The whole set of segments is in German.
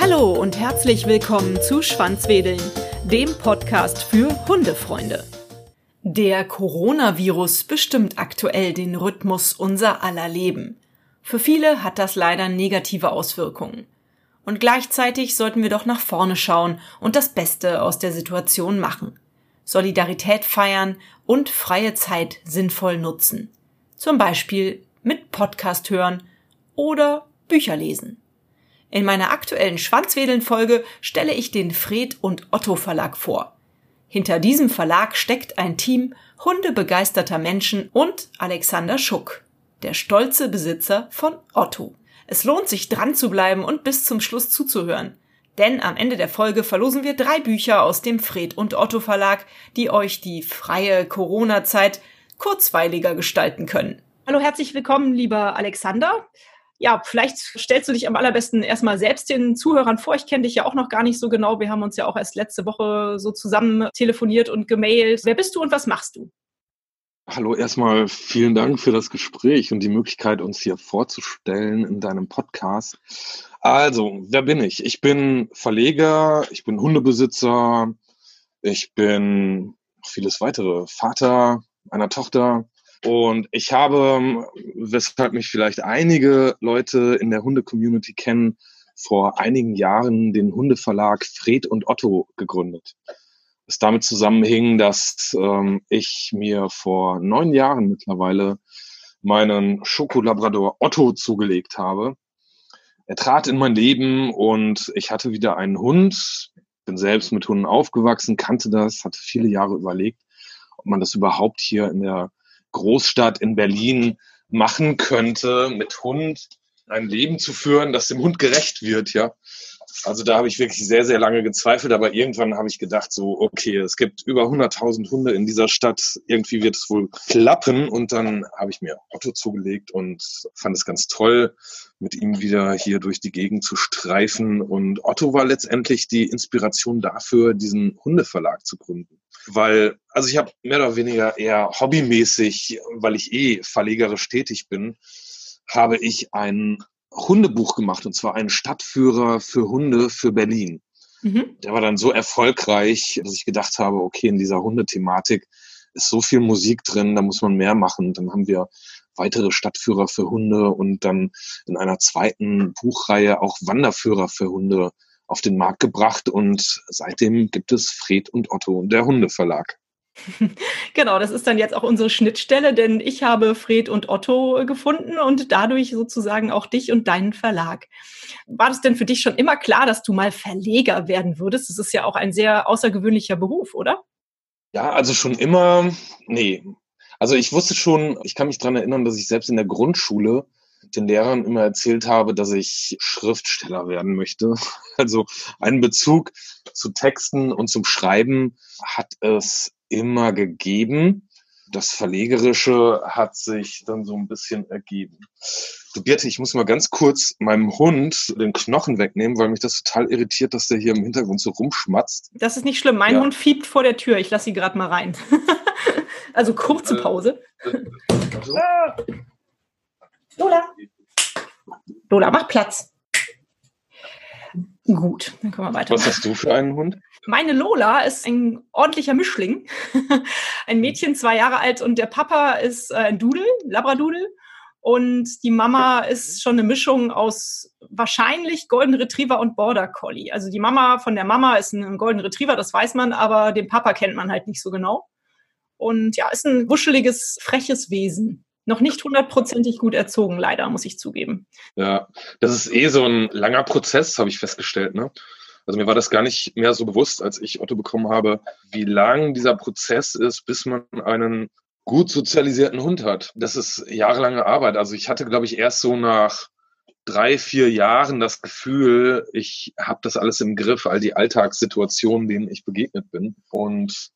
Hallo und herzlich willkommen zu Schwanzwedeln, dem Podcast für Hundefreunde. Der Coronavirus bestimmt aktuell den Rhythmus unser aller Leben. Für viele hat das leider negative Auswirkungen. Und gleichzeitig sollten wir doch nach vorne schauen und das Beste aus der Situation machen. Solidarität feiern und freie Zeit sinnvoll nutzen. Zum Beispiel mit Podcast hören oder Bücher lesen. In meiner aktuellen Schwanzwedeln-Folge stelle ich den Fred und Otto Verlag vor. Hinter diesem Verlag steckt ein Team hundebegeisterter Menschen und Alexander Schuck, der stolze Besitzer von Otto. Es lohnt sich dran zu bleiben und bis zum Schluss zuzuhören. Denn am Ende der Folge verlosen wir drei Bücher aus dem Fred und Otto Verlag, die euch die freie Corona-Zeit kurzweiliger gestalten können. Hallo, herzlich willkommen, lieber Alexander. Ja, vielleicht stellst du dich am allerbesten erstmal selbst den Zuhörern vor. Ich kenne dich ja auch noch gar nicht so genau. Wir haben uns ja auch erst letzte Woche so zusammen telefoniert und gemailt. Wer bist du und was machst du? Hallo, erstmal vielen Dank für das Gespräch und die Möglichkeit, uns hier vorzustellen in deinem Podcast. Also, wer bin ich? Ich bin Verleger, ich bin Hundebesitzer, ich bin vieles weitere, Vater einer Tochter. Und ich habe, weshalb mich vielleicht einige Leute in der Hunde-Community kennen, vor einigen Jahren den Hundeverlag Fred und Otto gegründet es damit zusammenhing, dass ähm, ich mir vor neun Jahren mittlerweile meinen Schokolabrador Otto zugelegt habe. Er trat in mein Leben und ich hatte wieder einen Hund, bin selbst mit Hunden aufgewachsen, kannte das, hatte viele Jahre überlegt, ob man das überhaupt hier in der Großstadt in Berlin machen könnte, mit Hund ein Leben zu führen, das dem Hund gerecht wird, ja. Also da habe ich wirklich sehr, sehr lange gezweifelt, aber irgendwann habe ich gedacht, so, okay, es gibt über 100.000 Hunde in dieser Stadt, irgendwie wird es wohl klappen. Und dann habe ich mir Otto zugelegt und fand es ganz toll, mit ihm wieder hier durch die Gegend zu streifen. Und Otto war letztendlich die Inspiration dafür, diesen Hundeverlag zu gründen. Weil, also ich habe mehr oder weniger eher hobbymäßig, weil ich eh verlegerisch tätig bin, habe ich einen Hundebuch gemacht und zwar einen Stadtführer für Hunde für Berlin. Mhm. Der war dann so erfolgreich, dass ich gedacht habe, okay, in dieser Hundethematik ist so viel Musik drin, da muss man mehr machen. Dann haben wir weitere Stadtführer für Hunde und dann in einer zweiten Buchreihe auch Wanderführer für Hunde auf den Markt gebracht und seitdem gibt es Fred und Otto und der Hundeverlag. Genau, das ist dann jetzt auch unsere Schnittstelle, denn ich habe Fred und Otto gefunden und dadurch sozusagen auch dich und deinen Verlag. War das denn für dich schon immer klar, dass du mal Verleger werden würdest? Das ist ja auch ein sehr außergewöhnlicher Beruf, oder? Ja, also schon immer, nee. Also ich wusste schon, ich kann mich daran erinnern, dass ich selbst in der Grundschule den Lehrern immer erzählt habe, dass ich Schriftsteller werden möchte. Also einen Bezug zu Texten und zum Schreiben hat es immer gegeben. Das Verlegerische hat sich dann so ein bisschen ergeben. Du Birte, ich muss mal ganz kurz meinem Hund den Knochen wegnehmen, weil mich das total irritiert, dass der hier im Hintergrund so rumschmatzt. Das ist nicht schlimm. Mein ja. Hund fiebt vor der Tür. Ich lasse sie gerade mal rein. also kurze äh, Pause. Äh, äh, Lola. Lola, mach Platz. Gut, dann können wir weiter. Was hast du für einen Hund? Meine Lola ist ein ordentlicher Mischling. ein Mädchen, zwei Jahre alt und der Papa ist äh, ein Dudel, Labradudel. Und die Mama ist schon eine Mischung aus wahrscheinlich Golden Retriever und Border Collie. Also die Mama von der Mama ist ein Golden Retriever, das weiß man, aber den Papa kennt man halt nicht so genau. Und ja, ist ein wuscheliges, freches Wesen noch nicht hundertprozentig gut erzogen, leider, muss ich zugeben. Ja, das ist eh so ein langer Prozess, habe ich festgestellt. Ne? Also mir war das gar nicht mehr so bewusst, als ich Otto bekommen habe, wie lang dieser Prozess ist, bis man einen gut sozialisierten Hund hat. Das ist jahrelange Arbeit. Also ich hatte, glaube ich, erst so nach drei, vier Jahren das Gefühl, ich habe das alles im Griff, all die Alltagssituationen, denen ich begegnet bin. Und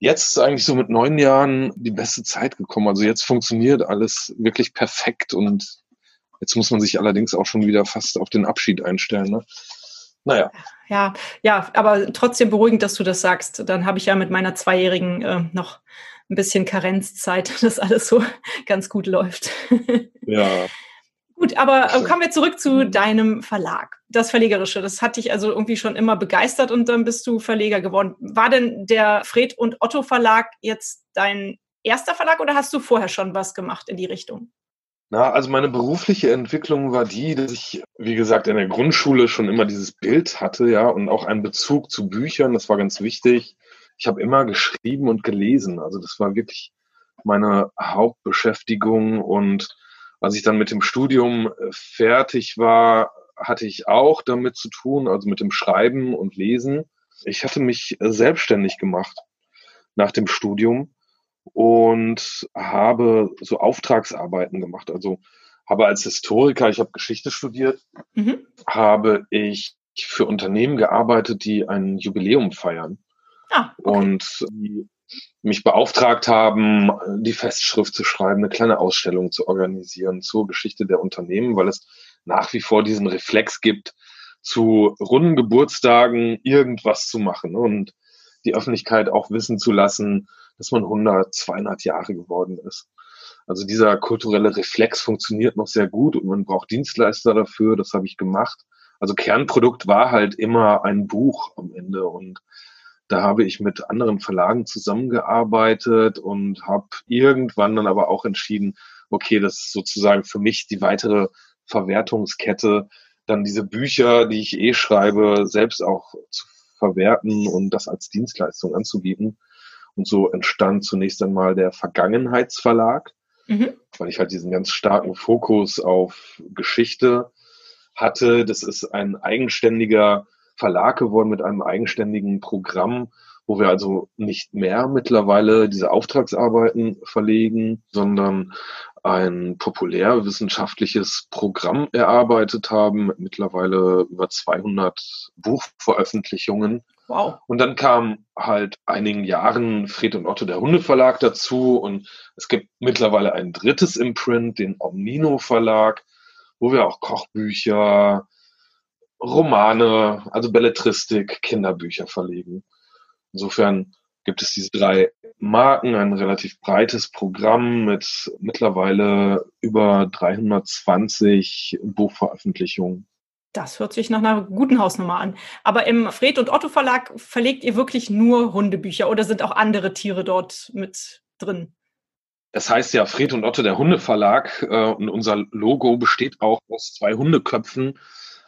jetzt ist eigentlich so mit neun Jahren die beste Zeit gekommen. Also jetzt funktioniert alles wirklich perfekt und jetzt muss man sich allerdings auch schon wieder fast auf den Abschied einstellen. Ne? Naja. Ja, ja, aber trotzdem beruhigend, dass du das sagst. Dann habe ich ja mit meiner Zweijährigen äh, noch ein bisschen Karenzzeit, dass alles so ganz gut läuft. Ja. Gut, aber äh, kommen wir zurück zu deinem Verlag. Das Verlegerische, das hat dich also irgendwie schon immer begeistert und dann bist du Verleger geworden. War denn der Fred und Otto Verlag jetzt dein erster Verlag oder hast du vorher schon was gemacht in die Richtung? Na, also meine berufliche Entwicklung war die, dass ich, wie gesagt, in der Grundschule schon immer dieses Bild hatte, ja, und auch einen Bezug zu Büchern, das war ganz wichtig. Ich habe immer geschrieben und gelesen, also das war wirklich meine Hauptbeschäftigung und als ich dann mit dem Studium äh, fertig war, hatte ich auch damit zu tun, also mit dem Schreiben und Lesen. Ich hatte mich äh, selbstständig gemacht nach dem Studium und habe so Auftragsarbeiten gemacht. Also habe als Historiker, ich habe Geschichte studiert, mhm. habe ich für Unternehmen gearbeitet, die ein Jubiläum feiern. Ah, okay. Und die mich beauftragt haben, die Festschrift zu schreiben, eine kleine Ausstellung zu organisieren zur Geschichte der Unternehmen, weil es nach wie vor diesen Reflex gibt, zu runden Geburtstagen irgendwas zu machen und die Öffentlichkeit auch wissen zu lassen, dass man 100, 200 Jahre geworden ist. Also dieser kulturelle Reflex funktioniert noch sehr gut und man braucht Dienstleister dafür. Das habe ich gemacht. Also Kernprodukt war halt immer ein Buch am Ende und da habe ich mit anderen Verlagen zusammengearbeitet und habe irgendwann dann aber auch entschieden, okay, das ist sozusagen für mich die weitere Verwertungskette, dann diese Bücher, die ich eh schreibe, selbst auch zu verwerten und das als Dienstleistung anzubieten. Und so entstand zunächst einmal der Vergangenheitsverlag, mhm. weil ich halt diesen ganz starken Fokus auf Geschichte hatte. Das ist ein eigenständiger Verlag geworden mit einem eigenständigen Programm, wo wir also nicht mehr mittlerweile diese Auftragsarbeiten verlegen, sondern ein populärwissenschaftliches Programm erarbeitet haben mit mittlerweile über 200 Buchveröffentlichungen. Wow. Und dann kam halt einigen Jahren Fred und Otto der Hundeverlag dazu und es gibt mittlerweile ein drittes Imprint, den Omnino Verlag, wo wir auch Kochbücher, Romane, also Belletristik, Kinderbücher verlegen. Insofern gibt es diese drei Marken, ein relativ breites Programm mit mittlerweile über 320 Buchveröffentlichungen. Das hört sich nach einer guten Hausnummer an. Aber im Fred und Otto Verlag verlegt ihr wirklich nur Hundebücher oder sind auch andere Tiere dort mit drin? Das heißt ja Fred und Otto der Hundeverlag äh, und unser Logo besteht auch aus zwei Hundeköpfen.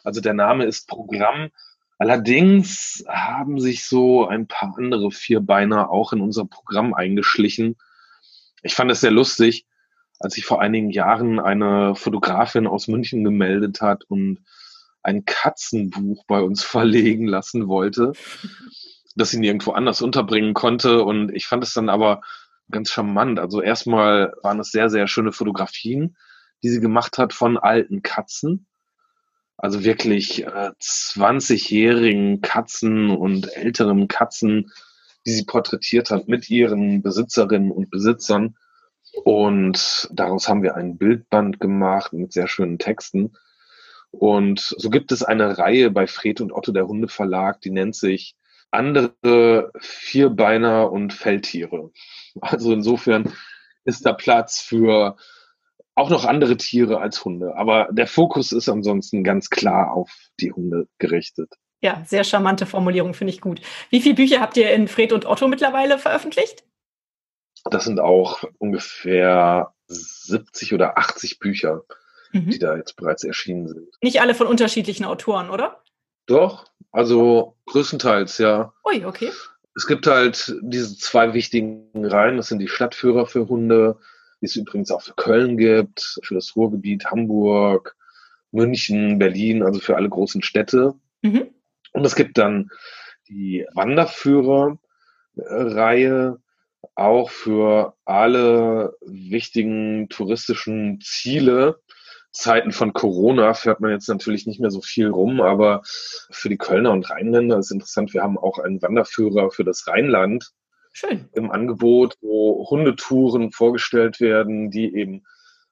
Also der Name ist Programm. Allerdings haben sich so ein paar andere Vierbeiner auch in unser Programm eingeschlichen. Ich fand es sehr lustig, als sich vor einigen Jahren eine Fotografin aus München gemeldet hat und ein Katzenbuch bei uns verlegen lassen wollte, das sie nirgendwo anders unterbringen konnte. Und ich fand es dann aber ganz charmant. Also erstmal waren es sehr, sehr schöne Fotografien, die sie gemacht hat von alten Katzen also wirklich äh, 20-jährigen Katzen und älteren Katzen, die sie porträtiert hat mit ihren Besitzerinnen und Besitzern. Und daraus haben wir ein Bildband gemacht mit sehr schönen Texten. Und so gibt es eine Reihe bei Fred und Otto der Hundeverlag, die nennt sich andere Vierbeiner und Feldtiere. Also insofern ist da Platz für auch noch andere Tiere als Hunde. Aber der Fokus ist ansonsten ganz klar auf die Hunde gerichtet. Ja, sehr charmante Formulierung, finde ich gut. Wie viele Bücher habt ihr in Fred und Otto mittlerweile veröffentlicht? Das sind auch ungefähr 70 oder 80 Bücher, mhm. die da jetzt bereits erschienen sind. Nicht alle von unterschiedlichen Autoren, oder? Doch, also größtenteils, ja. Ui, okay. Es gibt halt diese zwei wichtigen Reihen, das sind die Stadtführer für Hunde, die es übrigens auch für Köln gibt, für das Ruhrgebiet, Hamburg, München, Berlin, also für alle großen Städte. Mhm. Und es gibt dann die Wanderführer-Reihe, auch für alle wichtigen touristischen Ziele. Zeiten von Corona fährt man jetzt natürlich nicht mehr so viel rum, aber für die Kölner und Rheinländer ist interessant. Wir haben auch einen Wanderführer für das Rheinland, Schön. im Angebot, wo Hundetouren vorgestellt werden, die eben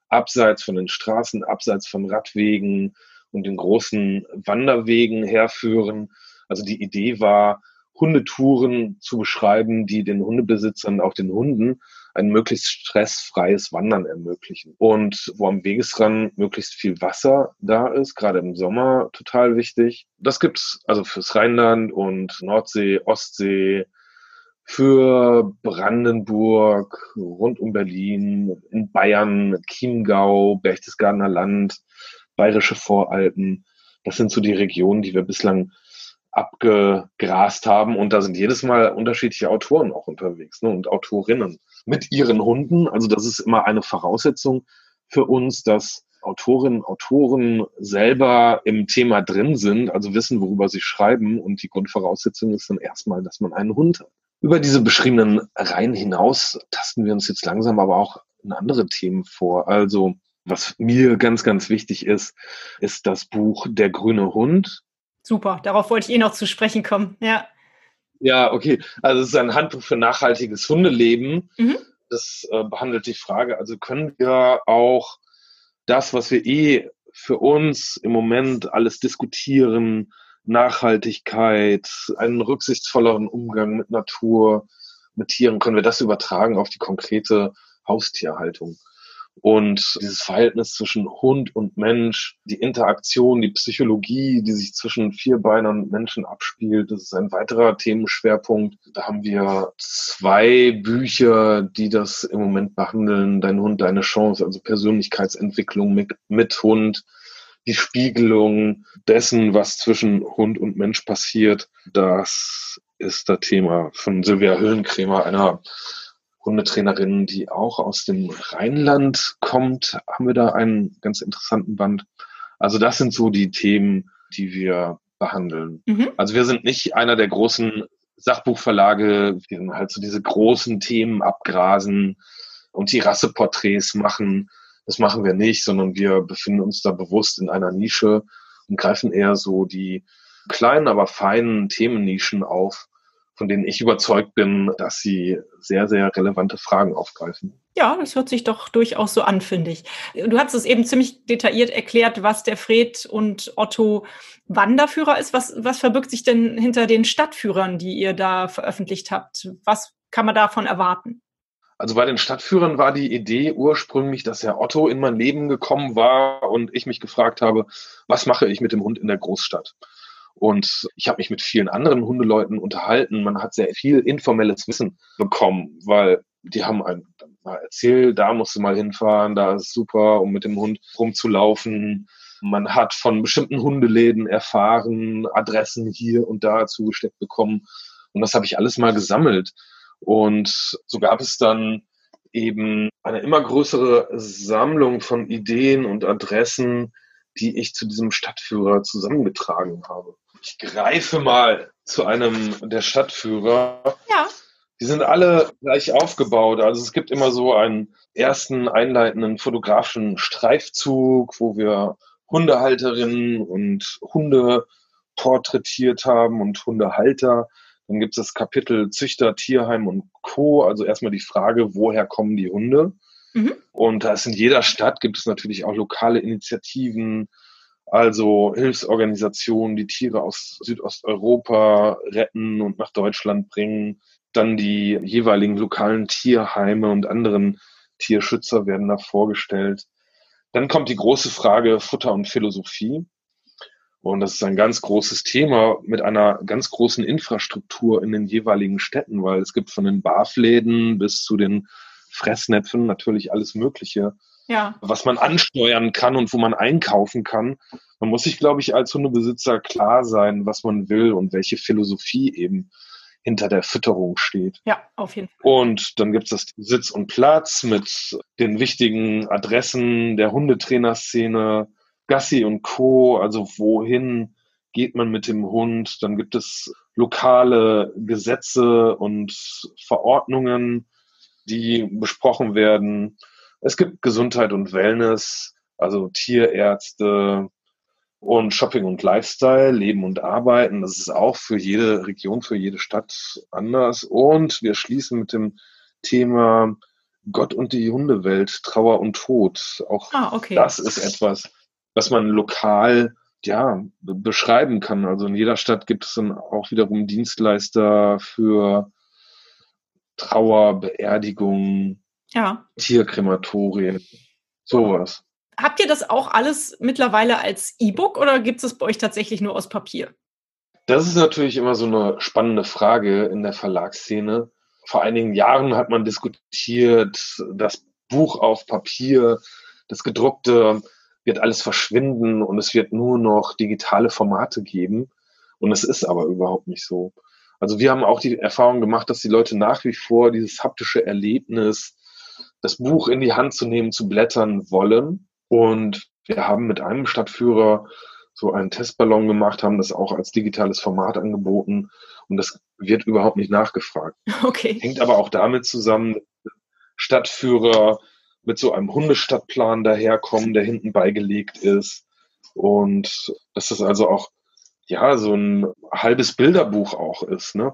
abseits von den Straßen, abseits von Radwegen und den großen Wanderwegen herführen. Also die Idee war, Hundetouren zu beschreiben, die den Hundebesitzern, auch den Hunden, ein möglichst stressfreies Wandern ermöglichen. Und wo am Wegesrand möglichst viel Wasser da ist, gerade im Sommer total wichtig. Das gibt's also fürs Rheinland und Nordsee, Ostsee, für Brandenburg, rund um Berlin, in Bayern, Chiemgau, Berchtesgadener Land, Bayerische Voralpen. Das sind so die Regionen, die wir bislang abgegrast haben. Und da sind jedes Mal unterschiedliche Autoren auch unterwegs ne? und Autorinnen mit ihren Hunden. Also das ist immer eine Voraussetzung für uns, dass Autorinnen, Autoren selber im Thema drin sind, also wissen, worüber sie schreiben. Und die Grundvoraussetzung ist dann erstmal, dass man einen Hund hat. Über diese beschriebenen Reihen hinaus tasten wir uns jetzt langsam aber auch in andere Themen vor. Also was mir ganz, ganz wichtig ist, ist das Buch Der grüne Hund Super, darauf wollte ich eh noch zu sprechen kommen. Ja. Ja, okay. Also es ist ein Handbuch für nachhaltiges Hundeleben. Mhm. Das äh, behandelt die Frage, also können wir auch das, was wir eh für uns im Moment alles diskutieren, Nachhaltigkeit, einen rücksichtsvolleren Umgang mit Natur, mit Tieren, können wir das übertragen auf die konkrete Haustierhaltung? Und dieses Verhältnis zwischen Hund und Mensch, die Interaktion, die Psychologie, die sich zwischen Vierbeinern und Menschen abspielt, das ist ein weiterer Themenschwerpunkt. Da haben wir zwei Bücher, die das im Moment behandeln. Dein Hund, deine Chance, also Persönlichkeitsentwicklung mit, mit Hund die Spiegelung dessen, was zwischen Hund und Mensch passiert, das ist das Thema von Silvia Hüllenkrämer, einer Hundetrainerin, die auch aus dem Rheinland kommt, haben wir da einen ganz interessanten Band. Also das sind so die Themen, die wir behandeln. Mhm. Also wir sind nicht einer der großen Sachbuchverlage, die halt so diese großen Themen abgrasen und die Rasseporträts machen. Das machen wir nicht, sondern wir befinden uns da bewusst in einer Nische und greifen eher so die kleinen, aber feinen Themennischen auf, von denen ich überzeugt bin, dass sie sehr, sehr relevante Fragen aufgreifen. Ja, das hört sich doch durchaus so an, finde ich. Du hast es eben ziemlich detailliert erklärt, was der Fred und Otto Wanderführer ist. Was, was verbirgt sich denn hinter den Stadtführern, die ihr da veröffentlicht habt? Was kann man davon erwarten? Also bei den Stadtführern war die Idee ursprünglich, dass Herr Otto in mein Leben gekommen war und ich mich gefragt habe, was mache ich mit dem Hund in der Großstadt? Und ich habe mich mit vielen anderen Hundeleuten unterhalten. Man hat sehr viel informelles Wissen bekommen, weil die haben einem mal erzählt, da musst du mal hinfahren, da ist super, um mit dem Hund rumzulaufen. Man hat von bestimmten Hundeläden erfahren, Adressen hier und da zugesteckt bekommen. Und das habe ich alles mal gesammelt. Und so gab es dann eben eine immer größere Sammlung von Ideen und Adressen, die ich zu diesem Stadtführer zusammengetragen habe. Ich greife mal zu einem der Stadtführer. Ja. Die sind alle gleich aufgebaut. Also es gibt immer so einen ersten einleitenden fotografischen Streifzug, wo wir Hundehalterinnen und Hunde porträtiert haben und Hundehalter. Dann gibt es das Kapitel Züchter, Tierheim und Co. Also erstmal die Frage, woher kommen die Hunde? Mhm. Und da ist in jeder Stadt gibt es natürlich auch lokale Initiativen, also Hilfsorganisationen, die Tiere aus Südosteuropa retten und nach Deutschland bringen. Dann die jeweiligen lokalen Tierheime und anderen Tierschützer werden da vorgestellt. Dann kommt die große Frage Futter und Philosophie. Und das ist ein ganz großes Thema mit einer ganz großen Infrastruktur in den jeweiligen Städten, weil es gibt von den Barfläden bis zu den Fressnäpfen natürlich alles Mögliche, ja. was man ansteuern kann und wo man einkaufen kann. Man muss sich, glaube ich, als Hundebesitzer klar sein, was man will und welche Philosophie eben hinter der Fütterung steht. Ja, auf jeden Fall. Und dann gibt es das Sitz und Platz mit den wichtigen Adressen der Hundetrainerszene, Gassi und Co., also wohin geht man mit dem Hund. Dann gibt es lokale Gesetze und Verordnungen, die besprochen werden. Es gibt Gesundheit und Wellness, also Tierärzte und Shopping und Lifestyle, Leben und Arbeiten. Das ist auch für jede Region, für jede Stadt anders. Und wir schließen mit dem Thema Gott und die Hundewelt, Trauer und Tod. Auch ah, okay. das ist etwas, was man lokal ja, beschreiben kann. Also in jeder Stadt gibt es dann auch wiederum Dienstleister für Trauer, Beerdigung, ja. Tierkrematorien, sowas. Habt ihr das auch alles mittlerweile als E-Book oder gibt es bei euch tatsächlich nur aus Papier? Das ist natürlich immer so eine spannende Frage in der Verlagsszene. Vor einigen Jahren hat man diskutiert, das Buch auf Papier, das gedruckte wird alles verschwinden und es wird nur noch digitale Formate geben. Und es ist aber überhaupt nicht so. Also wir haben auch die Erfahrung gemacht, dass die Leute nach wie vor dieses haptische Erlebnis, das Buch in die Hand zu nehmen, zu blättern wollen. Und wir haben mit einem Stadtführer so einen Testballon gemacht, haben das auch als digitales Format angeboten und das wird überhaupt nicht nachgefragt. Okay. Hängt aber auch damit zusammen, Stadtführer mit so einem Hundestadtplan daherkommen, der hinten beigelegt ist und dass das also auch ja so ein halbes Bilderbuch auch ist, ne?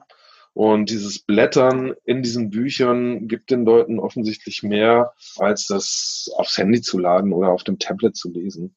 Und dieses Blättern in diesen Büchern gibt den Leuten offensichtlich mehr, als das aufs Handy zu laden oder auf dem Tablet zu lesen.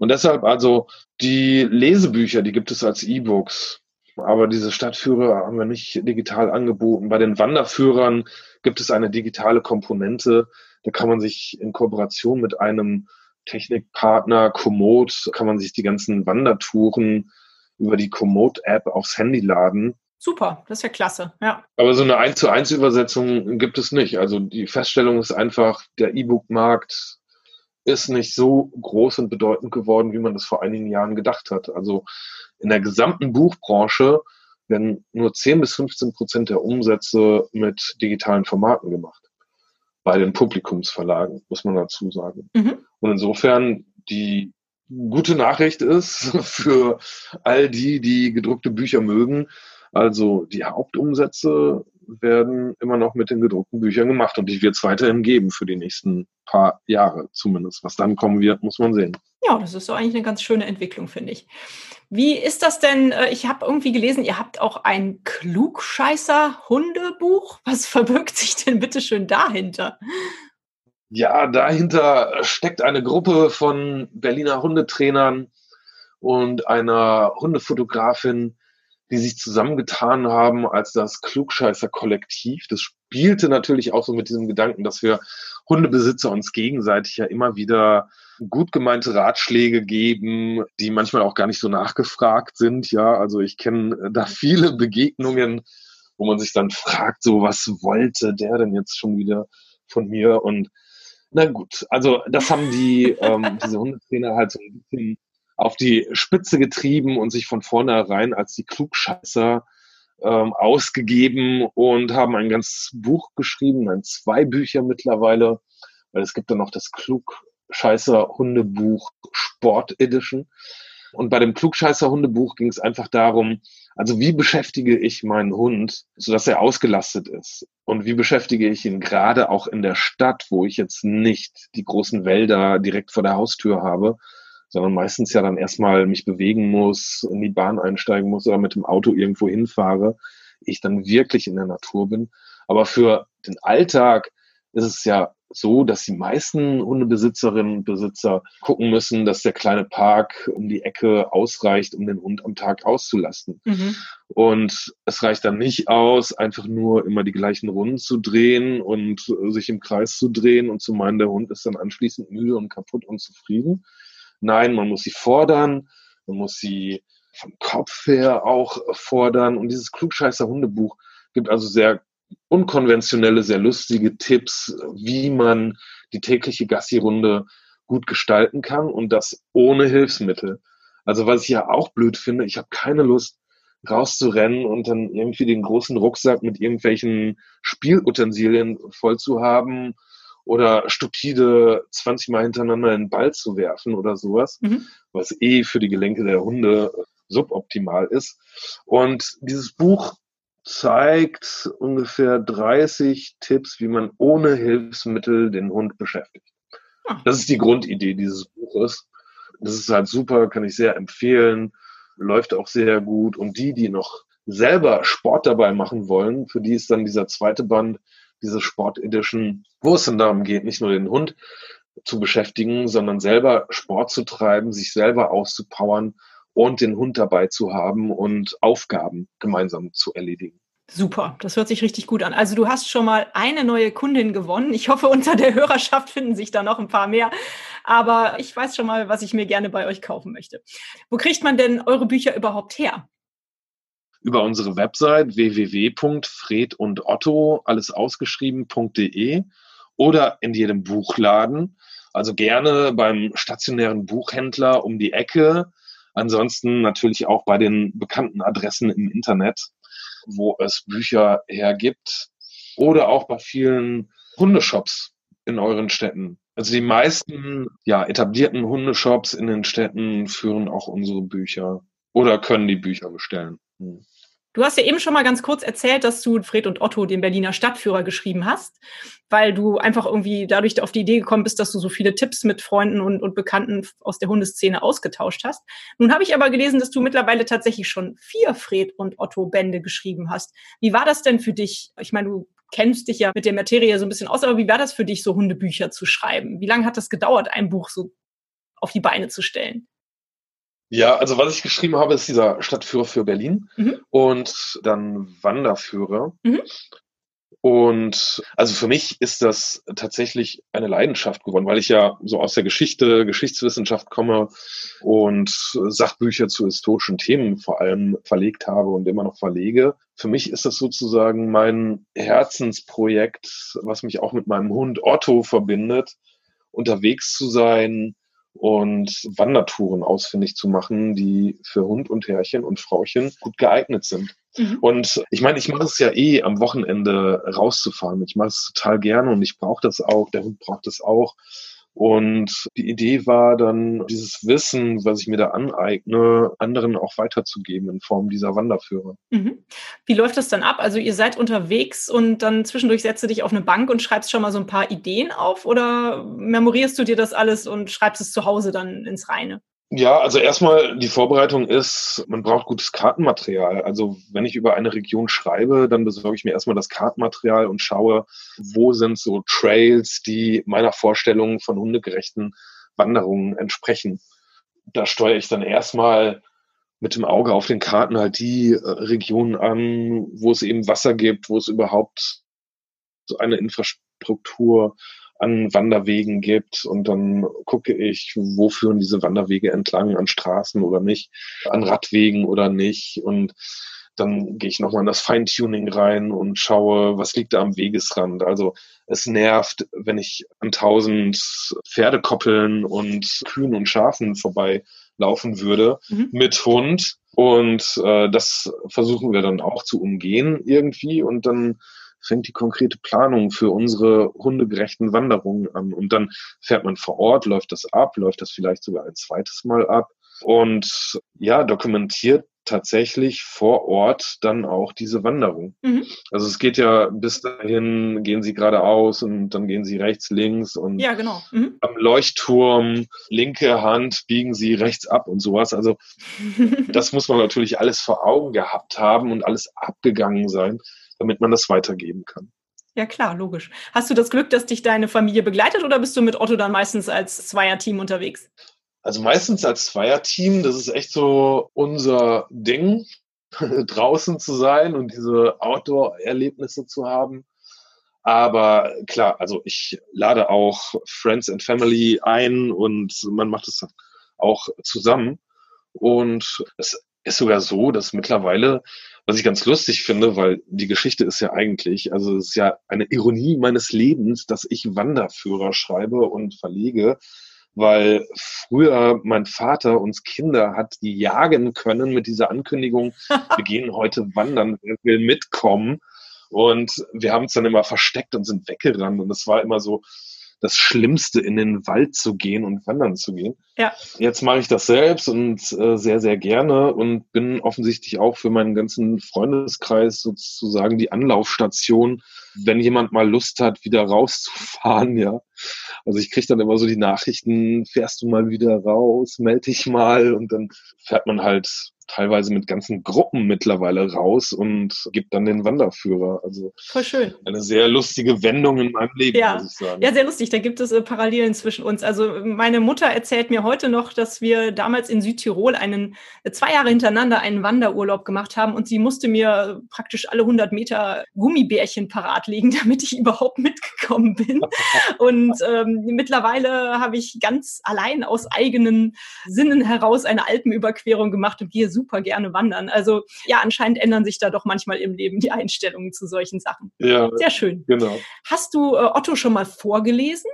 Und deshalb also die Lesebücher, die gibt es als E-Books. Aber diese Stadtführer haben wir nicht digital angeboten. Bei den Wanderführern gibt es eine digitale Komponente. Da kann man sich in Kooperation mit einem Technikpartner Komoot, kann man sich die ganzen Wandertouren über die Komoot-App aufs Handy laden. Super, das ist ja klasse, ja. Aber so eine 1 zu 1 Übersetzung gibt es nicht. Also die Feststellung ist einfach, der E-Book-Markt ist nicht so groß und bedeutend geworden, wie man das vor einigen Jahren gedacht hat. Also in der gesamten Buchbranche werden nur 10 bis 15 Prozent der Umsätze mit digitalen Formaten gemacht. Bei den Publikumsverlagen, muss man dazu sagen. Mhm. Und insofern die gute Nachricht ist für all die, die gedruckte Bücher mögen, also die Hauptumsätze werden immer noch mit den gedruckten Büchern gemacht und die wird es weiterhin geben für die nächsten paar Jahre zumindest. Was dann kommen wird, muss man sehen. Ja, das ist so eigentlich eine ganz schöne Entwicklung, finde ich. Wie ist das denn? Äh, ich habe irgendwie gelesen, ihr habt auch ein Klugscheißer-Hundebuch. Was verbirgt sich denn bitte schön dahinter? Ja, dahinter steckt eine Gruppe von Berliner Hundetrainern und einer Hundefotografin, die sich zusammengetan haben als das Klugscheißer-Kollektiv. Das spielte natürlich auch so mit diesem Gedanken, dass wir Hundebesitzer uns gegenseitig ja immer wieder gut gemeinte Ratschläge geben, die manchmal auch gar nicht so nachgefragt sind. Ja, also ich kenne da viele Begegnungen, wo man sich dann fragt, so was wollte der denn jetzt schon wieder von mir? Und na gut, also das haben die ähm, diese Hundetrainer halt so ein bisschen auf die Spitze getrieben und sich von vornherein als die Klugscheißer ähm, ausgegeben und haben ein ganzes Buch geschrieben, ein zwei Bücher mittlerweile, weil es gibt dann noch das Klugscheißer Hundebuch Sport Edition. Und bei dem Klugscheißer Hundebuch ging es einfach darum, also wie beschäftige ich meinen Hund, sodass er ausgelastet ist? Und wie beschäftige ich ihn gerade auch in der Stadt, wo ich jetzt nicht die großen Wälder direkt vor der Haustür habe, sondern meistens ja dann erstmal mich bewegen muss, in die Bahn einsteigen muss oder mit dem Auto irgendwo hinfahre, ich dann wirklich in der Natur bin. Aber für den Alltag ist es ja so, dass die meisten Hundebesitzerinnen und Besitzer gucken müssen, dass der kleine Park um die Ecke ausreicht, um den Hund am Tag auszulasten. Mhm. Und es reicht dann nicht aus, einfach nur immer die gleichen Runden zu drehen und sich im Kreis zu drehen und zu meinen, der Hund ist dann anschließend müde und kaputt und zufrieden, Nein, man muss sie fordern, man muss sie vom Kopf her auch fordern. Und dieses Klugscheißer Hundebuch gibt also sehr unkonventionelle, sehr lustige Tipps, wie man die tägliche Gassi-Runde gut gestalten kann und das ohne Hilfsmittel. Also was ich ja auch blöd finde, ich habe keine Lust rauszurennen und dann irgendwie den großen Rucksack mit irgendwelchen Spielutensilien voll zu haben oder stupide 20 Mal hintereinander einen Ball zu werfen oder sowas, mhm. was eh für die Gelenke der Hunde suboptimal ist. Und dieses Buch zeigt ungefähr 30 Tipps, wie man ohne Hilfsmittel den Hund beschäftigt. Ah. Das ist die Grundidee dieses Buches. Das ist halt super, kann ich sehr empfehlen, läuft auch sehr gut. Und die, die noch selber Sport dabei machen wollen, für die ist dann dieser zweite Band diese Sport Edition, wo es dann darum geht, nicht nur den Hund zu beschäftigen, sondern selber Sport zu treiben, sich selber auszupowern und den Hund dabei zu haben und Aufgaben gemeinsam zu erledigen. Super, das hört sich richtig gut an. Also du hast schon mal eine neue Kundin gewonnen. Ich hoffe, unter der Hörerschaft finden sich da noch ein paar mehr. Aber ich weiß schon mal, was ich mir gerne bei euch kaufen möchte. Wo kriegt man denn eure Bücher überhaupt her? Über unsere Website www.fredundotto, alles ausgeschrieben.de oder in jedem Buchladen. Also gerne beim stationären Buchhändler um die Ecke. Ansonsten natürlich auch bei den bekannten Adressen im Internet wo es Bücher hergibt oder auch bei vielen Hundeshops in euren Städten. Also die meisten ja, etablierten Hundeshops in den Städten führen auch unsere Bücher oder können die Bücher bestellen. Du hast ja eben schon mal ganz kurz erzählt, dass du Fred und Otto, den Berliner Stadtführer, geschrieben hast, weil du einfach irgendwie dadurch auf die Idee gekommen bist, dass du so viele Tipps mit Freunden und, und Bekannten aus der Hundeszene ausgetauscht hast. Nun habe ich aber gelesen, dass du mittlerweile tatsächlich schon vier Fred und Otto Bände geschrieben hast. Wie war das denn für dich? Ich meine, du kennst dich ja mit der Materie so ein bisschen aus, aber wie war das für dich, so Hundebücher zu schreiben? Wie lange hat das gedauert, ein Buch so auf die Beine zu stellen? Ja, also was ich geschrieben habe, ist dieser Stadtführer für Berlin mhm. und dann Wanderführer. Mhm. Und also für mich ist das tatsächlich eine Leidenschaft geworden, weil ich ja so aus der Geschichte, Geschichtswissenschaft komme und Sachbücher zu historischen Themen vor allem verlegt habe und immer noch verlege. Für mich ist das sozusagen mein Herzensprojekt, was mich auch mit meinem Hund Otto verbindet, unterwegs zu sein, und Wandertouren ausfindig zu machen, die für Hund und Herrchen und Frauchen gut geeignet sind. Mhm. Und ich meine, ich mache es ja eh am Wochenende rauszufahren. Ich mache es total gerne und ich brauche das auch. Der Hund braucht das auch. Und die Idee war dann, dieses Wissen, was ich mir da aneigne, anderen auch weiterzugeben in Form dieser Wanderführer. Mhm. Wie läuft das dann ab? Also ihr seid unterwegs und dann zwischendurch setzt du dich auf eine Bank und schreibst schon mal so ein paar Ideen auf oder memorierst du dir das alles und schreibst es zu Hause dann ins Reine? Ja, also erstmal die Vorbereitung ist, man braucht gutes Kartenmaterial. Also wenn ich über eine Region schreibe, dann besorge ich mir erstmal das Kartenmaterial und schaue, wo sind so Trails, die meiner Vorstellung von hundegerechten Wanderungen entsprechen. Da steuere ich dann erstmal mit dem Auge auf den Karten halt die äh, Regionen an, wo es eben Wasser gibt, wo es überhaupt so eine Infrastruktur an Wanderwegen gibt und dann gucke ich, wo führen diese Wanderwege entlang, an Straßen oder nicht, an Radwegen oder nicht und dann gehe ich nochmal in das Feintuning rein und schaue, was liegt da am Wegesrand. Also es nervt, wenn ich an tausend Pferdekoppeln und Kühen und Schafen vorbei laufen würde mhm. mit Hund. Und äh, das versuchen wir dann auch zu umgehen irgendwie. Und dann fängt die konkrete Planung für unsere hundegerechten Wanderungen an. Und dann fährt man vor Ort, läuft das ab, läuft das vielleicht sogar ein zweites Mal ab und ja, dokumentiert tatsächlich vor Ort dann auch diese Wanderung. Mhm. Also es geht ja bis dahin, gehen sie geradeaus und dann gehen sie rechts, links und ja, genau. Mhm. am Leuchtturm, linke Hand, biegen sie rechts ab und sowas. Also das muss man natürlich alles vor Augen gehabt haben und alles abgegangen sein damit man das weitergeben kann. Ja, klar, logisch. Hast du das Glück, dass dich deine Familie begleitet oder bist du mit Otto dann meistens als Zweierteam unterwegs? Also meistens als Zweierteam, das ist echt so unser Ding, draußen zu sein und diese Outdoor-Erlebnisse zu haben. Aber klar, also ich lade auch Friends and Family ein und man macht es auch zusammen. Und es ist sogar so, dass mittlerweile was ich ganz lustig finde, weil die Geschichte ist ja eigentlich, also es ist ja eine Ironie meines Lebens, dass ich Wanderführer schreibe und verlege, weil früher mein Vater uns Kinder hat die jagen können mit dieser Ankündigung, wir gehen heute wandern, wer will mitkommen? Und wir haben es dann immer versteckt und sind weggerannt und es war immer so, das Schlimmste, in den Wald zu gehen und wandern zu gehen. Ja. Jetzt mache ich das selbst und äh, sehr, sehr gerne und bin offensichtlich auch für meinen ganzen Freundeskreis sozusagen die Anlaufstation wenn jemand mal Lust hat, wieder rauszufahren, ja. Also ich kriege dann immer so die Nachrichten, fährst du mal wieder raus, melde dich mal und dann fährt man halt teilweise mit ganzen Gruppen mittlerweile raus und gibt dann den Wanderführer. Also Voll schön. eine sehr lustige Wendung in meinem Leben, ja. muss ich sagen. Ja, sehr lustig. Da gibt es äh, Parallelen zwischen uns. Also meine Mutter erzählt mir heute noch, dass wir damals in Südtirol einen äh, zwei Jahre hintereinander einen Wanderurlaub gemacht haben und sie musste mir praktisch alle 100 Meter Gummibärchen parat legen, damit ich überhaupt mitgekommen bin. und ähm, mittlerweile habe ich ganz allein aus eigenen Sinnen heraus eine Alpenüberquerung gemacht und gehe super gerne wandern. Also ja, anscheinend ändern sich da doch manchmal im Leben die Einstellungen zu solchen Sachen. Ja, Sehr schön. genau. Hast du äh, Otto schon mal vorgelesen?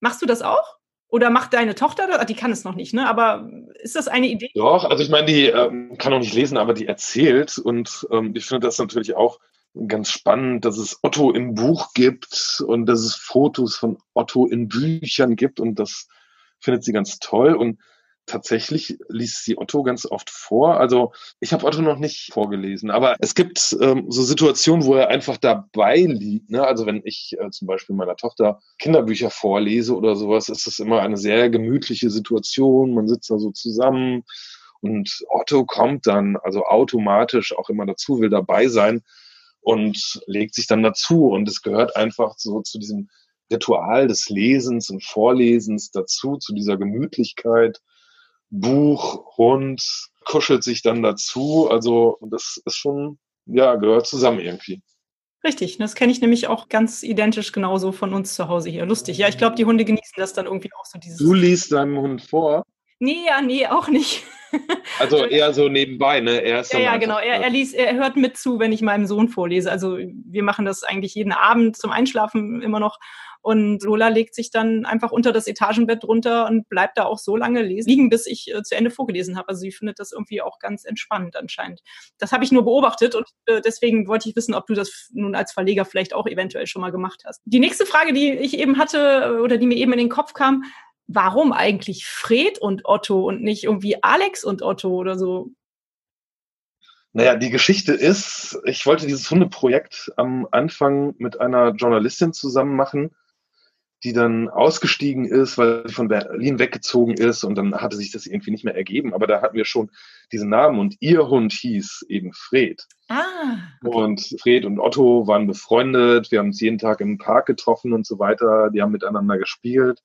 Machst du das auch? Oder macht deine Tochter das? Ah, Die kann es noch nicht, ne? Aber ist das eine Idee? Doch, also ich meine, die ähm, kann auch nicht lesen, aber die erzählt und ähm, ich finde das natürlich auch ganz spannend, dass es Otto im Buch gibt und dass es Fotos von Otto in Büchern gibt und das findet sie ganz toll und tatsächlich liest sie Otto ganz oft vor. Also ich habe Otto noch nicht vorgelesen, aber es gibt ähm, so Situationen, wo er einfach dabei liegt. Ne? Also wenn ich äh, zum Beispiel meiner Tochter Kinderbücher vorlese oder sowas, ist es immer eine sehr gemütliche Situation. Man sitzt da so zusammen und Otto kommt dann also automatisch auch immer dazu, will dabei sein und legt sich dann dazu. Und es gehört einfach so zu diesem Ritual des Lesens und Vorlesens dazu, zu dieser Gemütlichkeit. Buch, Hund, kuschelt sich dann dazu. Also das ist schon, ja, gehört zusammen irgendwie. Richtig, das kenne ich nämlich auch ganz identisch genauso von uns zu Hause hier. Lustig. Ja, ich glaube, die Hunde genießen das dann irgendwie auch so dieses. Du liest deinem Hund vor. Nee, ja, nee, auch nicht. Also eher so nebenbei, ne? Er ist Ja, ja, genau. Er, er, liest, er hört mit zu, wenn ich meinem Sohn vorlese. Also wir machen das eigentlich jeden Abend zum Einschlafen immer noch. Und Lola legt sich dann einfach unter das Etagenbett runter und bleibt da auch so lange liegen, bis ich äh, zu Ende vorgelesen habe. Also sie findet das irgendwie auch ganz entspannend anscheinend. Das habe ich nur beobachtet und äh, deswegen wollte ich wissen, ob du das nun als Verleger vielleicht auch eventuell schon mal gemacht hast. Die nächste Frage, die ich eben hatte äh, oder die mir eben in den Kopf kam, warum eigentlich Fred und Otto und nicht irgendwie Alex und Otto oder so? Naja, die Geschichte ist, ich wollte dieses Hundeprojekt am Anfang mit einer Journalistin zusammen machen, die dann ausgestiegen ist, weil sie von Berlin weggezogen ist und dann hatte sich das irgendwie nicht mehr ergeben. Aber da hatten wir schon diesen Namen und ihr Hund hieß eben Fred. Ah, Und Fred und Otto waren befreundet. Wir haben uns jeden Tag im Park getroffen und so weiter. Die haben miteinander gespielt.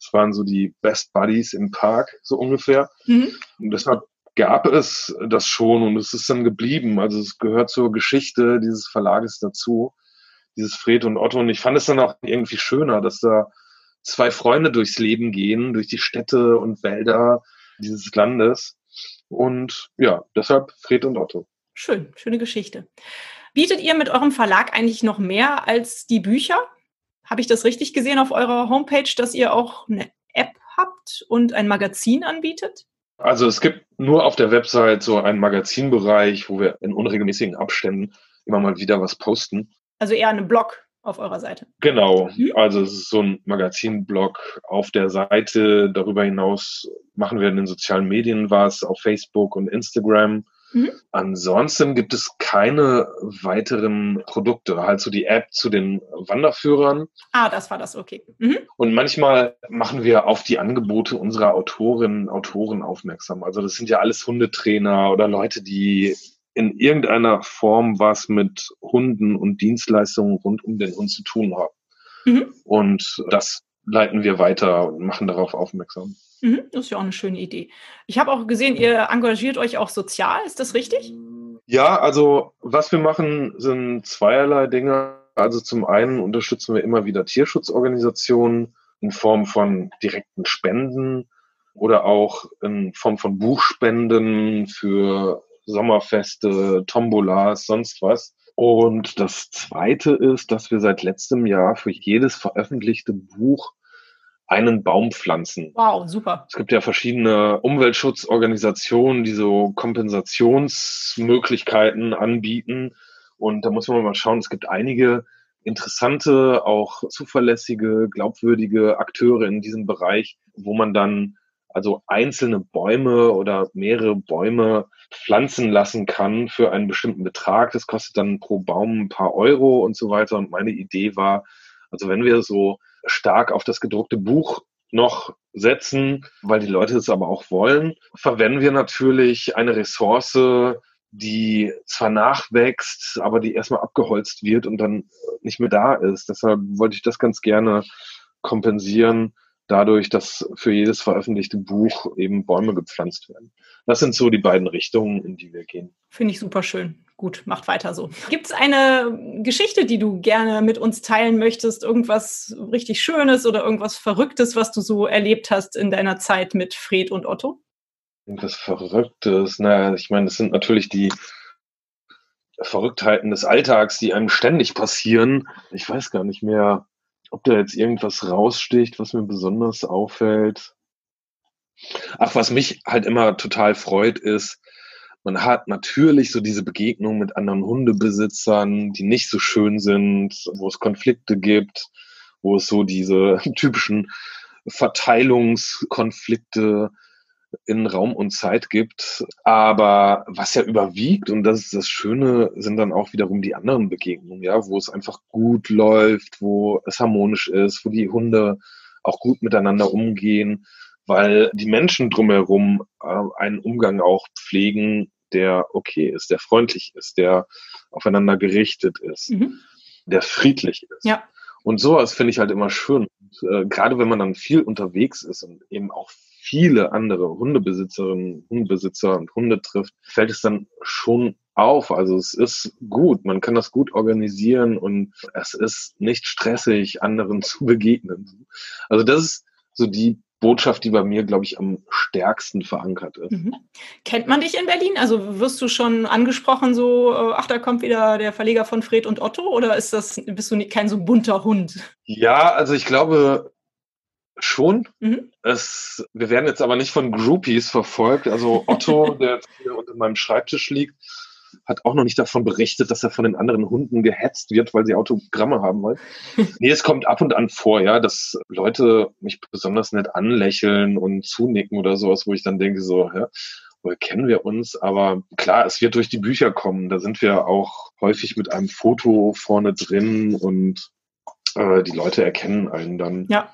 Das waren so die Best Buddies im Park, so ungefähr. mhm. Und deshalb gab es das schon und es ist dann geblieben. Also es gehört zur Geschichte dieses Verlages dazu, dieses Fred und Otto. Und ich fand es dann auch irgendwie schöner, dass da zwei Freunde durchs Leben gehen, durch die Städte und Wälder dieses Landes. Und ja, deshalb Fred und Otto. schön, schöne Geschichte. Bietet ihr mit eurem Verlag eigentlich noch mehr als die Bücher? Habe ich das richtig gesehen auf eurer Homepage, dass ihr auch eine App habt und ein Magazin anbietet? Also es gibt nur auf der Website so einen Magazinbereich, wo wir in unregelmäßigen Abständen immer mal wieder was posten. Also eher einen Blog auf eurer Seite. Genau, Mhm. also es ist so ein Magazinblog auf der Seite. Darüber hinaus machen wir in den sozialen Medien was, auf Facebook und Instagram. Mhm. Ansonsten gibt es keine weiteren Produkte, halt so die App zu den Wanderführern. Ah, das war das, okay. Mhm. Und manchmal machen wir auf die Angebote unserer Autorinnen, Autoren aufmerksam. Also das sind ja alles Hundetrainer oder Leute, die in irgendeiner Form was mit Hunden und Dienstleistungen rund um den Hund zu tun haben. Mhm. Und das leiten wir weiter und machen darauf aufmerksam. Mhm. Das ist ja auch eine schöne Idee. Ich habe auch gesehen, ihr engagiert euch auch sozial, ist das richtig? Ja, also was wir machen, sind zweierlei Dinge. Also zum einen unterstützen wir immer wieder Tierschutzorganisationen in Form von direkten Spenden oder auch in Form von Buchspenden für Sommerfeste, Tombolas, sonst was. Und das Zweite ist, dass wir seit letztem Jahr für jedes veröffentlichte Buch einen Baum pflanzen. Wow, super. Es gibt ja verschiedene Umweltschutzorganisationen, die so Kompensationsmöglichkeiten anbieten. Und da muss man mal schauen, es gibt einige interessante, auch zuverlässige, glaubwürdige Akteure in diesem Bereich, wo man dann also einzelne Bäume oder mehrere Bäume pflanzen lassen kann für einen bestimmten Betrag. Das kostet dann pro Baum ein paar Euro und so weiter. Und meine Idee war, also wenn wir so stark auf das gedruckte Buch noch setzen, weil die Leute es aber auch wollen, verwenden wir natürlich eine Ressource, die zwar nachwächst, aber die erstmal abgeholzt wird und dann nicht mehr da ist. Deshalb wollte ich das ganz gerne kompensieren, dadurch, dass für jedes veröffentlichte Buch eben Bäume gepflanzt werden. Das sind so die beiden Richtungen, in die wir gehen. Finde ich super schön. Gut, macht weiter so. Gibt es eine Geschichte, die du gerne mit uns teilen möchtest? Irgendwas richtig Schönes oder irgendwas Verrücktes, was du so erlebt hast in deiner Zeit mit Fred und Otto? Irgendwas Verrücktes. Naja, ich meine, das sind natürlich die Verrücktheiten des Alltags, die einem ständig passieren. Ich weiß gar nicht mehr, ob da jetzt irgendwas raussticht, was mir besonders auffällt. Ach, was mich halt immer total freut, ist, man hat natürlich so diese Begegnung mit anderen Hundebesitzern, die nicht so schön sind, wo es Konflikte gibt, wo es so diese typischen Verteilungskonflikte in Raum und Zeit gibt. Aber was ja überwiegt, und das ist das Schöne, sind dann auch wiederum die anderen Begegnungen, ja, wo es einfach gut läuft, wo es harmonisch ist, wo die Hunde auch gut miteinander umgehen, weil die Menschen drumherum äh, einen Umgang auch pflegen, der okay ist, der freundlich ist, der aufeinander gerichtet ist, mhm. der friedlich ist. Ja. Und sowas finde ich halt immer schön. Und, äh, gerade wenn man dann viel unterwegs ist und eben auch viele andere Hundebesitzerinnen, Hundebesitzer und Hunde trifft, fällt es dann schon auf. Also es ist gut, man kann das gut organisieren und es ist nicht stressig, anderen zu begegnen. Also das ist so die Botschaft, die bei mir, glaube ich, am stärksten verankert ist. Mhm. Kennt man dich in Berlin? Also wirst du schon angesprochen, so, äh, ach, da kommt wieder der Verleger von Fred und Otto? Oder ist das, bist du nicht, kein so bunter Hund? Ja, also ich glaube, Schon. Mhm. Es, wir werden jetzt aber nicht von Groupies verfolgt. Also Otto, der jetzt hier unter meinem Schreibtisch liegt, hat auch noch nicht davon berichtet, dass er von den anderen Hunden gehetzt wird, weil sie Autogramme haben wollen. nee, es kommt ab und an vor, ja, dass Leute mich besonders nett anlächeln und zunicken oder sowas, wo ich dann denke, so, ja, woher kennen wir uns? Aber klar, es wird durch die Bücher kommen. Da sind wir auch häufig mit einem Foto vorne drin und äh, die Leute erkennen einen dann. Ja.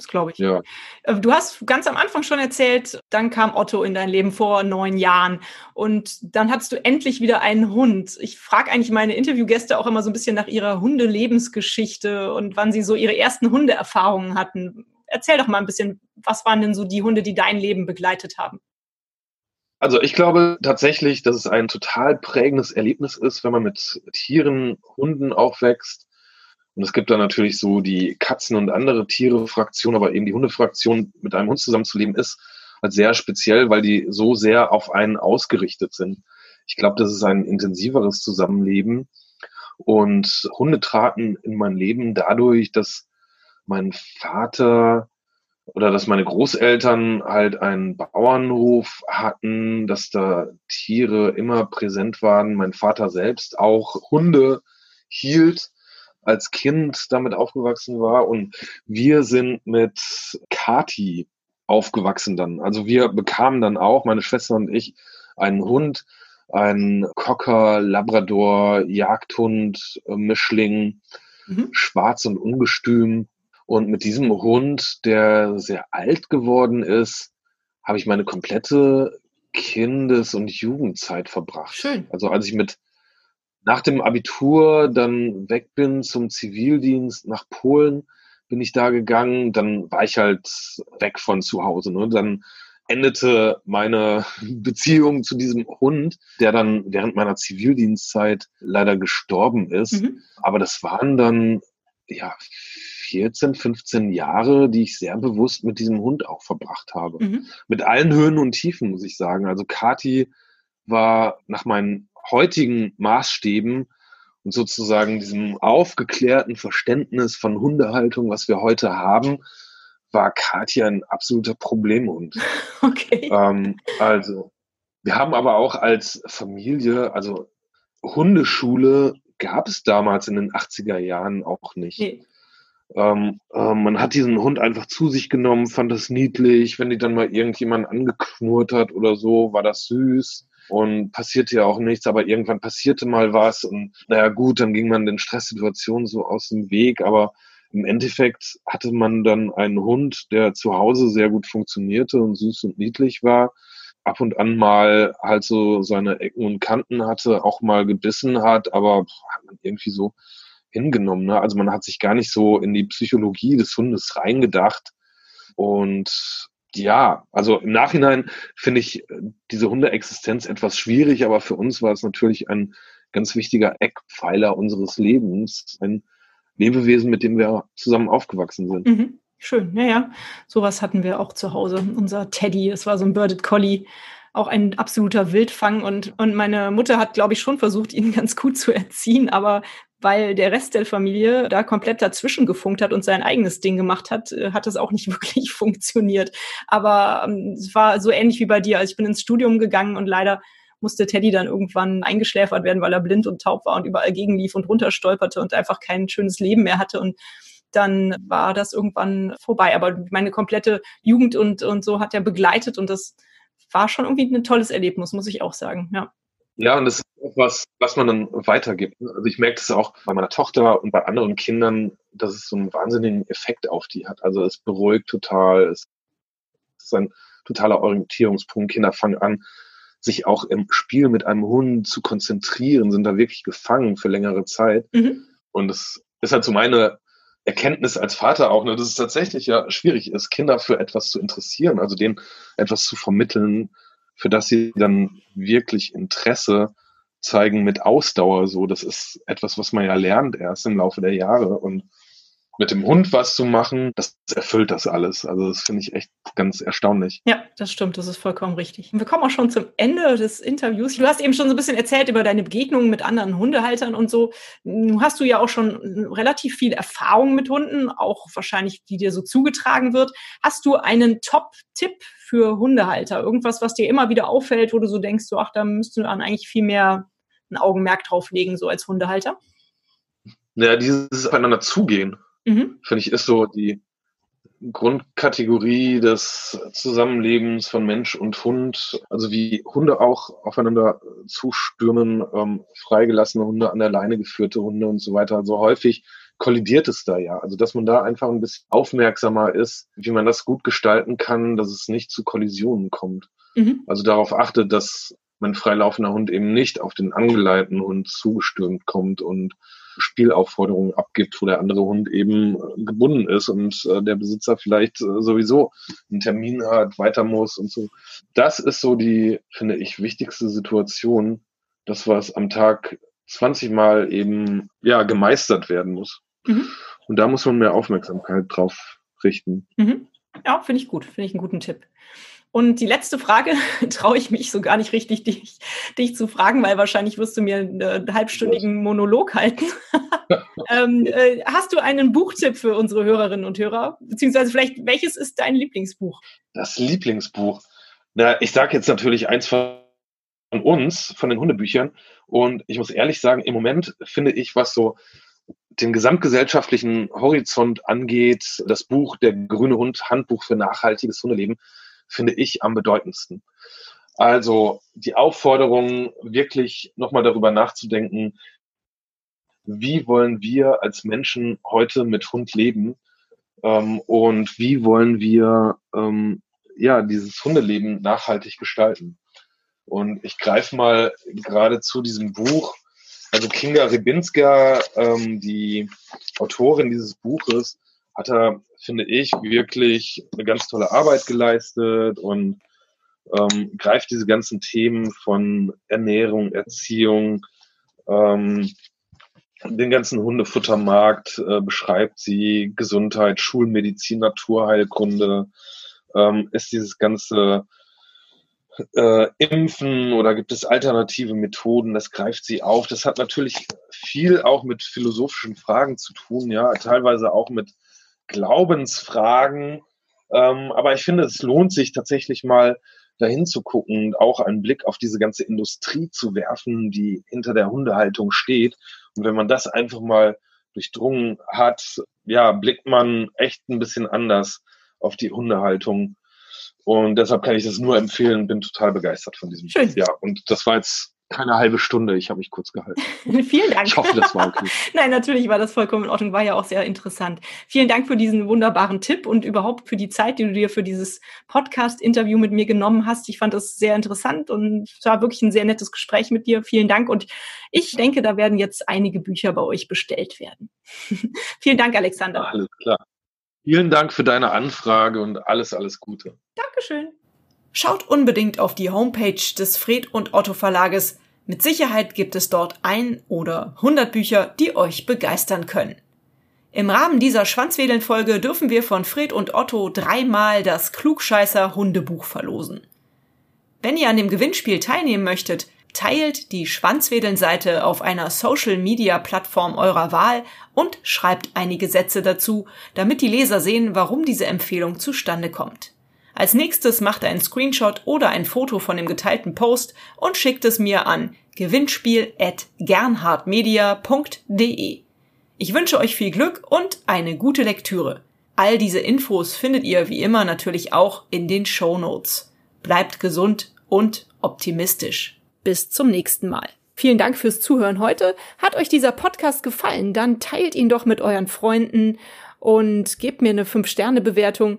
Das glaube ich. Ja. Äh, du hast ganz am Anfang schon erzählt, dann kam Otto in dein Leben vor neun Jahren und dann hattest du endlich wieder einen Hund. Ich frage eigentlich meine Interviewgäste auch immer so ein bisschen nach ihrer Hundelebensgeschichte und wann sie so ihre ersten Hundeerfahrungen hatten. Erzähl doch mal ein bisschen, was waren denn so die Hunde, die dein Leben begleitet haben? Also ich glaube tatsächlich, dass es ein total prägendes Erlebnis ist, wenn man mit Tieren, Hunden aufwächst und es gibt da natürlich so die Katzen- und andere Tiere-Fraktion, aber eben die Hundefraktion mit einem Hund zusammenzuleben ist halt sehr speziell, weil die so sehr auf einen ausgerichtet sind. Ich glaube, das ist ein intensiveres Zusammenleben. Und Hunde traten in mein Leben dadurch, dass mein Vater oder dass meine Großeltern halt einen Bauernhof hatten, dass da Tiere immer präsent waren, mein Vater selbst auch Hunde hielt als Kind damit aufgewachsen war und wir sind mit Kati aufgewachsen dann. Also wir bekamen dann auch, meine Schwester und ich, einen Hund, einen Cocker, Labrador, Jagdhund, äh, Mischling, mhm. schwarz und ungestüm. Und mit diesem Hund, der sehr alt geworden ist, habe ich meine komplette Kindes- und Jugendzeit verbracht. Schön. Also als ich mit nach dem Abitur dann weg bin zum Zivildienst nach Polen, bin ich da gegangen. Dann war ich halt weg von zu Hause. Ne? Dann endete meine Beziehung zu diesem Hund, der dann während meiner Zivildienstzeit leider gestorben ist. Mhm. Aber das waren dann ja 14, 15 Jahre, die ich sehr bewusst mit diesem Hund auch verbracht habe. Mhm. Mit allen Höhen und Tiefen, muss ich sagen. Also Kati war nach meinen heutigen Maßstäben und sozusagen diesem aufgeklärten Verständnis von Hundehaltung, was wir heute haben, war Katja ein absoluter Problemhund. Okay. Ähm, also, wir haben aber auch als Familie, also Hundeschule gab es damals in den 80er Jahren auch nicht. Nee. Ähm, äh, man hat diesen Hund einfach zu sich genommen, fand das niedlich. Wenn die dann mal irgendjemand angeknurrt hat oder so, war das süß und passierte ja auch nichts, aber irgendwann passierte mal was und naja gut, dann ging man den Stresssituationen so aus dem Weg, aber im Endeffekt hatte man dann einen Hund, der zu Hause sehr gut funktionierte und süß und niedlich war, ab und an mal halt so seine Ecken und Kanten hatte, auch mal gebissen hat, aber hat man irgendwie so hingenommen. Ne? Also man hat sich gar nicht so in die Psychologie des Hundes reingedacht. Und ja, also im Nachhinein finde ich äh, diese Hundeexistenz etwas schwierig, aber für uns war es natürlich ein ganz wichtiger Eckpfeiler unseres Lebens, ein Lebewesen, mit dem wir zusammen aufgewachsen sind. Mhm. Schön, ja, ja. Sowas hatten wir auch zu Hause. Unser Teddy, es war so ein Birded Collie, auch ein absoluter Wildfang. Und, und meine Mutter hat, glaube ich, schon versucht, ihn ganz gut zu erziehen, aber weil der Rest der Familie da komplett dazwischen gefunkt hat und sein eigenes Ding gemacht hat, äh, hat es auch nicht wirklich funktioniert. Aber ähm, es war so ähnlich wie bei dir. Also ich bin ins Studium gegangen und leider musste Teddy dann irgendwann eingeschläfert werden, weil er blind und taub war und überall gegenlief und runterstolperte und einfach kein schönes Leben mehr hatte. Und dann war das irgendwann vorbei. Aber meine komplette Jugend und, und so hat er begleitet und das war schon irgendwie ein tolles Erlebnis, muss ich auch sagen. Ja. Ja, und das ist auch was, was man dann weitergibt. Also ich merke das auch bei meiner Tochter und bei anderen Kindern, dass es so einen wahnsinnigen Effekt auf die hat. Also es beruhigt total, es ist ein totaler Orientierungspunkt. Kinder fangen an, sich auch im Spiel mit einem Hund zu konzentrieren, sind da wirklich gefangen für längere Zeit. Mhm. Und das ist halt so meine Erkenntnis als Vater auch, ne, dass es tatsächlich ja schwierig ist, Kinder für etwas zu interessieren, also denen etwas zu vermitteln, für das sie dann wirklich Interesse zeigen mit Ausdauer. So, das ist etwas, was man ja lernt erst im Laufe der Jahre. Und mit dem Hund was zu machen, das erfüllt das alles. Also das finde ich echt ganz erstaunlich. Ja, das stimmt, das ist vollkommen richtig. Wir kommen auch schon zum Ende des Interviews. Du hast eben schon so ein bisschen erzählt über deine Begegnungen mit anderen Hundehaltern und so. Nun hast du ja auch schon relativ viel Erfahrung mit Hunden, auch wahrscheinlich, die dir so zugetragen wird. Hast du einen Top-Tipp für Hundehalter? Irgendwas, was dir immer wieder auffällt, wo du so denkst, so, ach, da müsstest du dann eigentlich viel mehr ein Augenmerk drauf legen, so als Hundehalter? Ja, dieses Aufeinander zugehen mhm. finde ich, ist so die Grundkategorie des Zusammenlebens von Mensch und Hund. Also wie Hunde auch aufeinander zustürmen, ähm, freigelassene Hunde, an der Leine geführte Hunde und so weiter. Also häufig kollidiert es da ja. Also dass man da einfach ein bisschen aufmerksamer ist, wie man das gut gestalten kann, dass es nicht zu Kollisionen kommt. Mhm. Also darauf achtet, dass mein freilaufender Hund eben nicht auf den angeleiteten Hund zugestürmt kommt und Spielaufforderungen abgibt, wo der andere Hund eben äh, gebunden ist und äh, der Besitzer vielleicht äh, sowieso einen Termin hat, weiter muss und so. Das ist so die, finde ich, wichtigste Situation, das was am Tag 20 Mal eben ja gemeistert werden muss. Mhm. Und da muss man mehr Aufmerksamkeit drauf richten. Mhm. Ja, finde ich gut, finde ich einen guten Tipp. Und die letzte Frage traue ich mich so gar nicht richtig, dich, dich zu fragen, weil wahrscheinlich wirst du mir einen halbstündigen Monolog halten. ähm, äh, hast du einen Buchtipp für unsere Hörerinnen und Hörer? Beziehungsweise vielleicht, welches ist dein Lieblingsbuch? Das Lieblingsbuch. Na, ich sage jetzt natürlich eins von uns, von den Hundebüchern. Und ich muss ehrlich sagen, im Moment finde ich, was so den gesamtgesellschaftlichen Horizont angeht, das Buch Der grüne Hund, Handbuch für nachhaltiges Hundeleben, finde ich am bedeutendsten. Also die Aufforderung, wirklich nochmal darüber nachzudenken, wie wollen wir als Menschen heute mit Hund leben ähm, und wie wollen wir ähm, ja dieses Hundeleben nachhaltig gestalten. Und ich greife mal gerade zu diesem Buch. Also Kinga Rybinska, ähm, die Autorin dieses Buches, hat er, finde ich, wirklich eine ganz tolle Arbeit geleistet und ähm, greift diese ganzen Themen von Ernährung, Erziehung, ähm, den ganzen Hundefuttermarkt äh, beschreibt sie, Gesundheit, Schulmedizin, Naturheilkunde, ähm, ist dieses ganze äh, Impfen oder gibt es alternative Methoden, das greift sie auf. Das hat natürlich viel auch mit philosophischen Fragen zu tun, ja, teilweise auch mit Glaubensfragen. Ähm, aber ich finde, es lohnt sich tatsächlich mal dahin zu gucken und auch einen Blick auf diese ganze Industrie zu werfen, die hinter der Hundehaltung steht. Und wenn man das einfach mal durchdrungen hat, ja, blickt man echt ein bisschen anders auf die Hundehaltung. Und deshalb kann ich das nur empfehlen, bin total begeistert von diesem. Schön. Ja, und das war jetzt keine halbe Stunde. Ich habe mich kurz gehalten. Vielen Dank. Ich hoffe, das war okay. Nein, natürlich war das vollkommen in Ordnung. War ja auch sehr interessant. Vielen Dank für diesen wunderbaren Tipp und überhaupt für die Zeit, die du dir für dieses Podcast-Interview mit mir genommen hast. Ich fand das sehr interessant und es war wirklich ein sehr nettes Gespräch mit dir. Vielen Dank. Und ich denke, da werden jetzt einige Bücher bei euch bestellt werden. Vielen Dank, Alexander. Alles klar. Vielen Dank für deine Anfrage und alles, alles Gute. Dankeschön. Schaut unbedingt auf die Homepage des Fred und Otto Verlages. Mit Sicherheit gibt es dort ein oder hundert Bücher, die euch begeistern können. Im Rahmen dieser Schwanzwedeln-Folge dürfen wir von Fred und Otto dreimal das Klugscheißer Hundebuch verlosen. Wenn ihr an dem Gewinnspiel teilnehmen möchtet, teilt die Schwanzwedeln-Seite auf einer Social-Media-Plattform eurer Wahl und schreibt einige Sätze dazu, damit die Leser sehen, warum diese Empfehlung zustande kommt. Als nächstes macht er einen Screenshot oder ein Foto von dem geteilten Post und schickt es mir an gewinnspiel@gernhardmedia.de. Ich wünsche euch viel Glück und eine gute Lektüre. All diese Infos findet ihr wie immer natürlich auch in den Show Notes. Bleibt gesund und optimistisch. Bis zum nächsten Mal. Vielen Dank fürs Zuhören heute. Hat euch dieser Podcast gefallen? Dann teilt ihn doch mit euren Freunden und gebt mir eine 5-Sterne-Bewertung